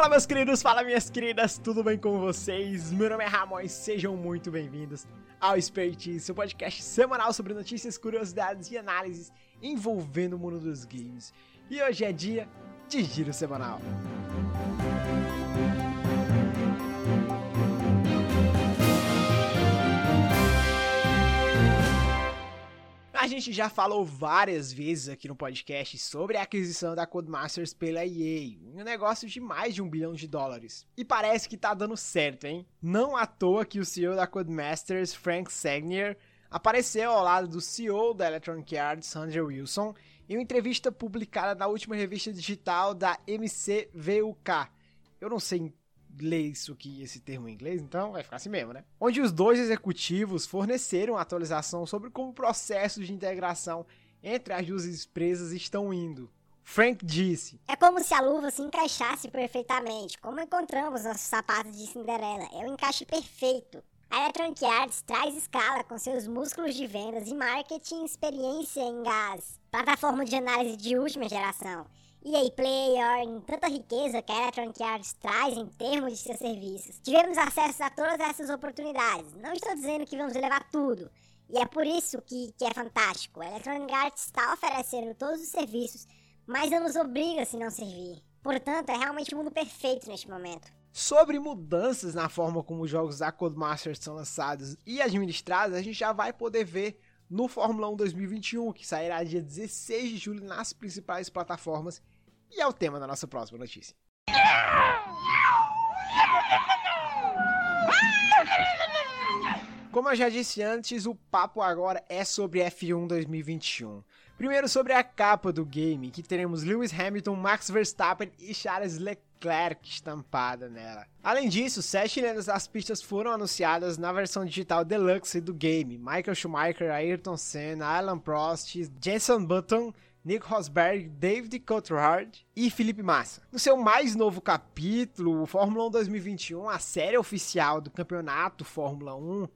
Fala meus queridos, fala minhas queridas, tudo bem com vocês? Meu nome é Ramon e sejam muito bem-vindos ao Expertise, seu podcast semanal sobre notícias, curiosidades e análises envolvendo o mundo dos games. E hoje é dia de giro semanal. A gente já falou várias vezes aqui no podcast sobre a aquisição da Codemasters pela EA, um negócio de mais de um bilhão de dólares. E parece que tá dando certo, hein? Não à toa que o CEO da Codemasters, Frank Sagnier, apareceu ao lado do CEO da Electronic Arts, Andrew Wilson, em uma entrevista publicada na última revista digital da MCVUK. Eu não sei ler isso aqui, esse termo em inglês, então vai ficar assim mesmo, né? Onde os dois executivos forneceram atualização sobre como o processo de integração entre as duas empresas estão indo. Frank disse: É como se a luva se encaixasse perfeitamente, como encontramos nossos sapatos de Cinderela. É o encaixe perfeito. A Electronic Arts traz escala com seus músculos de vendas e marketing experiência em gás, plataforma de análise de última geração EA Player, em tanta riqueza que a Electronic Arts traz em termos de seus serviços. Tivemos acesso a todas essas oportunidades. Não estou dizendo que vamos levar tudo. E é por isso que, que é fantástico. A Electronic Arts está oferecendo todos os serviços, mas não nos obriga se não servir. Portanto, é realmente o mundo perfeito neste momento. Sobre mudanças na forma como os jogos da Codemasters são lançados e administrados, a gente já vai poder ver no Fórmula 1 2021, que sairá dia 16 de julho nas principais plataformas e é o tema da nossa próxima notícia. Como eu já disse antes, o papo agora é sobre F1 2021. Primeiro sobre a capa do game, que teremos Lewis Hamilton, Max Verstappen e Charles Leclerc estampada nela. Além disso, sete lendas das pistas foram anunciadas na versão digital deluxe do game. Michael Schumacher, Ayrton Senna, Alan Prost, Jenson Button, Nick Rosberg, David Coulthard e Felipe Massa. No seu mais novo capítulo, o Fórmula 1 2021, a série oficial do campeonato Fórmula 1, eh,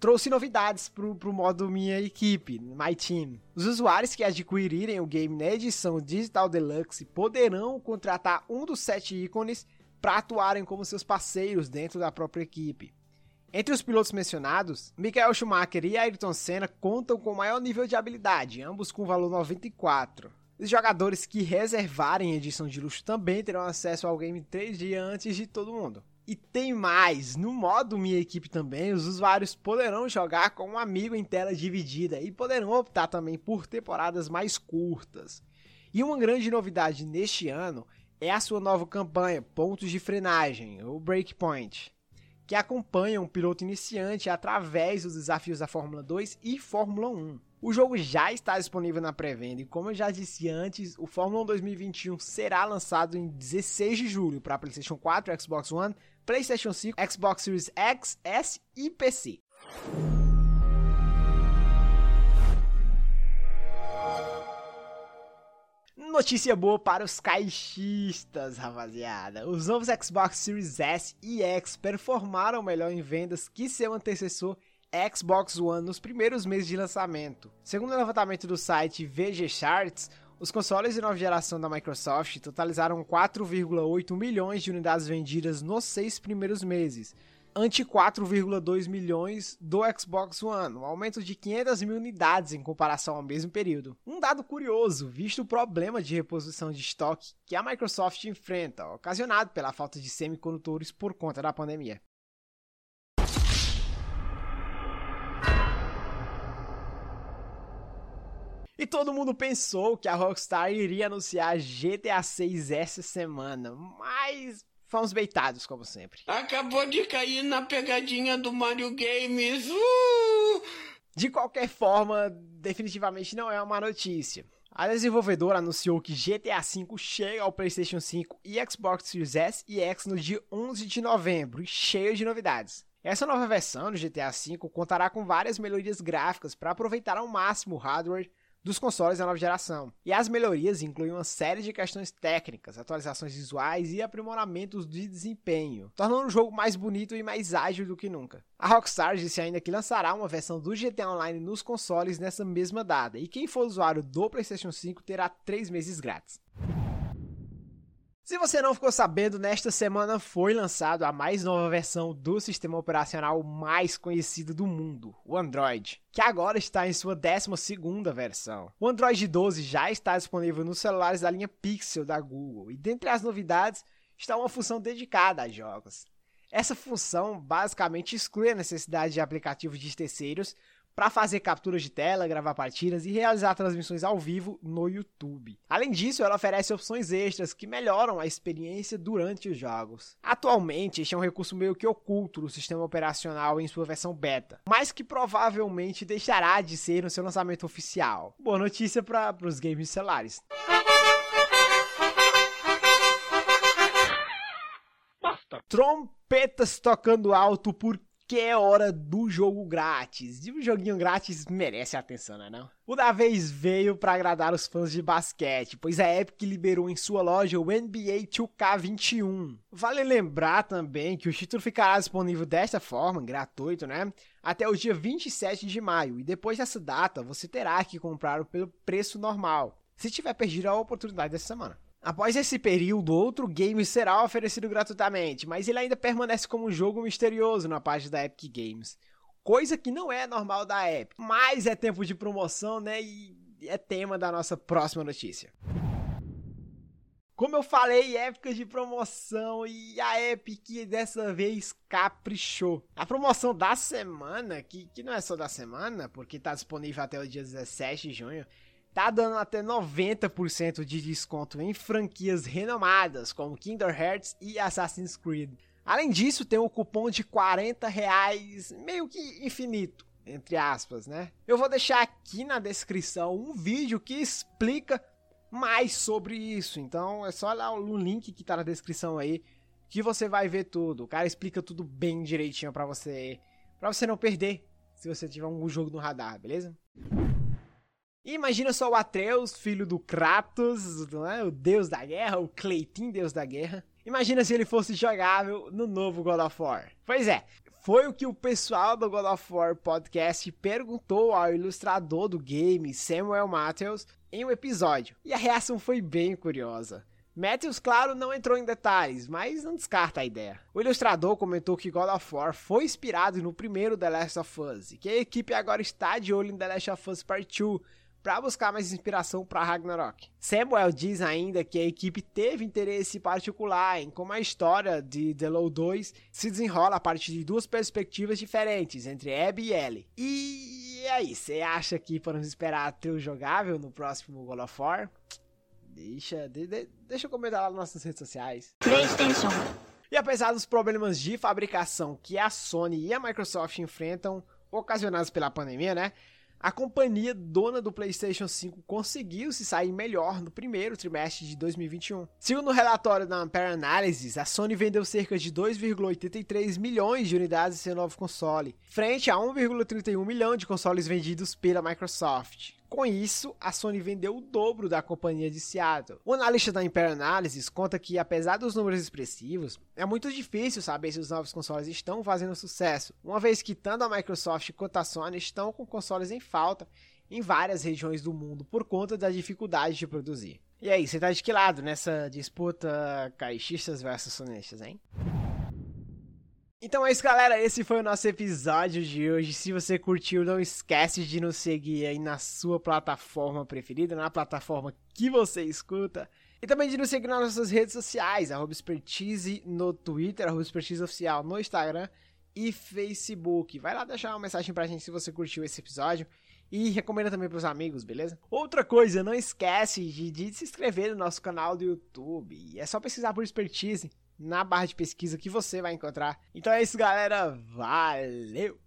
trouxe novidades para o modo Minha Equipe, My Team. Os usuários que adquirirem o game na edição Digital Deluxe poderão contratar um dos sete ícones para atuarem como seus parceiros dentro da própria equipe. Entre os pilotos mencionados, Michael Schumacher e Ayrton Senna contam com maior nível de habilidade, ambos com valor 94. Os jogadores que reservarem edição de luxo também terão acesso ao game 3 dias antes de todo mundo. E tem mais, no modo Minha Equipe também, os usuários poderão jogar com um amigo em tela dividida e poderão optar também por temporadas mais curtas. E uma grande novidade neste ano é a sua nova campanha Pontos de Frenagem, o Breakpoint que acompanham um piloto iniciante através dos desafios da Fórmula 2 e Fórmula 1. O jogo já está disponível na pré-venda e, como eu já disse antes, o Fórmula 1 2021 será lançado em 16 de julho para PlayStation 4, Xbox One, PlayStation 5, Xbox Series X, S e PC. Notícia boa para os caixistas, rapaziada. Os novos Xbox Series S e X performaram melhor em vendas que seu antecessor Xbox One nos primeiros meses de lançamento. Segundo o levantamento do site VG Charts, os consoles de nova geração da Microsoft totalizaram 4,8 milhões de unidades vendidas nos seis primeiros meses, ante 4,2 milhões do Xbox One, um aumento de 500 mil unidades em comparação ao mesmo período. Um dado curioso, visto o problema de reposição de estoque que a Microsoft enfrenta, ocasionado pela falta de semicondutores por conta da pandemia. E todo mundo pensou que a Rockstar iria anunciar GTA 6 essa semana, mas Fomos beitados, como sempre. Acabou de cair na pegadinha do Mario Games. Uh! De qualquer forma, definitivamente não é uma notícia. A desenvolvedora anunciou que GTA V chega ao PlayStation 5 e Xbox Series S e X no dia 11 de novembro, cheio de novidades. Essa nova versão do GTA V contará com várias melhorias gráficas para aproveitar ao máximo o hardware dos consoles da nova geração. E as melhorias incluem uma série de questões técnicas, atualizações visuais e aprimoramentos de desempenho, tornando o jogo mais bonito e mais ágil do que nunca. A Rockstar disse ainda que lançará uma versão do GTA Online nos consoles nessa mesma data, e quem for usuário do PlayStation 5 terá 3 meses grátis. Se você não ficou sabendo, nesta semana foi lançado a mais nova versão do sistema operacional mais conhecido do mundo, o Android, que agora está em sua 12ª versão. O Android 12 já está disponível nos celulares da linha Pixel da Google, e dentre as novidades está uma função dedicada a jogos. Essa função basicamente exclui a necessidade de aplicativos de terceiros para fazer capturas de tela, gravar partidas e realizar transmissões ao vivo no YouTube. Além disso, ela oferece opções extras que melhoram a experiência durante os jogos. Atualmente, este é um recurso meio que oculto no sistema operacional em sua versão beta, mas que provavelmente deixará de ser no seu lançamento oficial. Boa notícia para os games celulares. Trompetas tocando alto por que é hora do jogo grátis. E o joguinho grátis merece atenção, né não? O da vez veio para agradar os fãs de basquete, pois a Epic liberou em sua loja o NBA 2K21. Vale lembrar também que o título ficará disponível desta forma, gratuito, né? Até o dia 27 de maio, e depois dessa data você terá que comprar pelo preço normal, se tiver perdido a oportunidade dessa semana. Após esse período, outro game será oferecido gratuitamente, mas ele ainda permanece como um jogo misterioso na página da Epic Games. Coisa que não é normal da Epic, mas é tempo de promoção, né? E é tema da nossa próxima notícia. Como eu falei, época de promoção e a Epic dessa vez caprichou. A promoção da semana, que, que não é só da semana, porque está disponível até o dia 17 de junho, tá dando até 90% de desconto em franquias renomadas como Kingdom Hearts e Assassin's Creed. Além disso, tem um cupom de 40 reais meio que infinito, entre aspas, né? Eu vou deixar aqui na descrição um vídeo que explica mais sobre isso. Então é só olhar o link que tá na descrição aí que você vai ver tudo. O cara explica tudo bem direitinho para você, para você não perder se você tiver um jogo no radar, beleza? Imagina só o Atreus, filho do Kratos, é? o deus da guerra, o Cleitin, deus da guerra. Imagina se ele fosse jogável no novo God of War. Pois é, foi o que o pessoal do God of War Podcast perguntou ao ilustrador do game, Samuel Matthews, em um episódio. E a reação foi bem curiosa. Matthews, claro, não entrou em detalhes, mas não descarta a ideia. O ilustrador comentou que God of War foi inspirado no primeiro The Last of Us e que a equipe agora está de olho em The Last of Us Part 2 para buscar mais inspiração para Ragnarok. Samuel diz ainda que a equipe teve interesse particular em como a história de The Low 2 se desenrola a partir de duas perspectivas diferentes entre Abby e Ellie. E aí, você acha que podemos esperar ter o jogável no próximo God of War? Deixa, de, de, deixa eu comentar lá nas nossas redes sociais. PlayStation. E apesar dos problemas de fabricação que a Sony e a Microsoft enfrentam, ocasionados pela pandemia, né? A companhia dona do PlayStation 5 conseguiu se sair melhor no primeiro trimestre de 2021. Segundo o relatório da Ampere Analysis, a Sony vendeu cerca de 2,83 milhões de unidades de seu novo console, frente a 1,31 milhão de consoles vendidos pela Microsoft. Com isso, a Sony vendeu o dobro da companhia de Seattle. O analista da Imperial Analysis conta que, apesar dos números expressivos, é muito difícil saber se os novos consoles estão fazendo sucesso, uma vez que tanto a Microsoft quanto a Sony estão com consoles em falta em várias regiões do mundo por conta da dificuldade de produzir. E aí, você tá de que lado nessa disputa caixistas versus sonistas, hein? Então é isso, galera. Esse foi o nosso episódio de hoje. Se você curtiu, não esquece de nos seguir aí na sua plataforma preferida, na plataforma que você escuta. E também de nos seguir nas nossas redes sociais, arroba expertise no Twitter, arroba expertise oficial no Instagram e Facebook. Vai lá deixar uma mensagem pra gente se você curtiu esse episódio. E recomenda também pros amigos, beleza? Outra coisa, não esquece de, de se inscrever no nosso canal do YouTube. É só pesquisar por expertise na barra de pesquisa que você vai encontrar. Então é isso, galera. Valeu!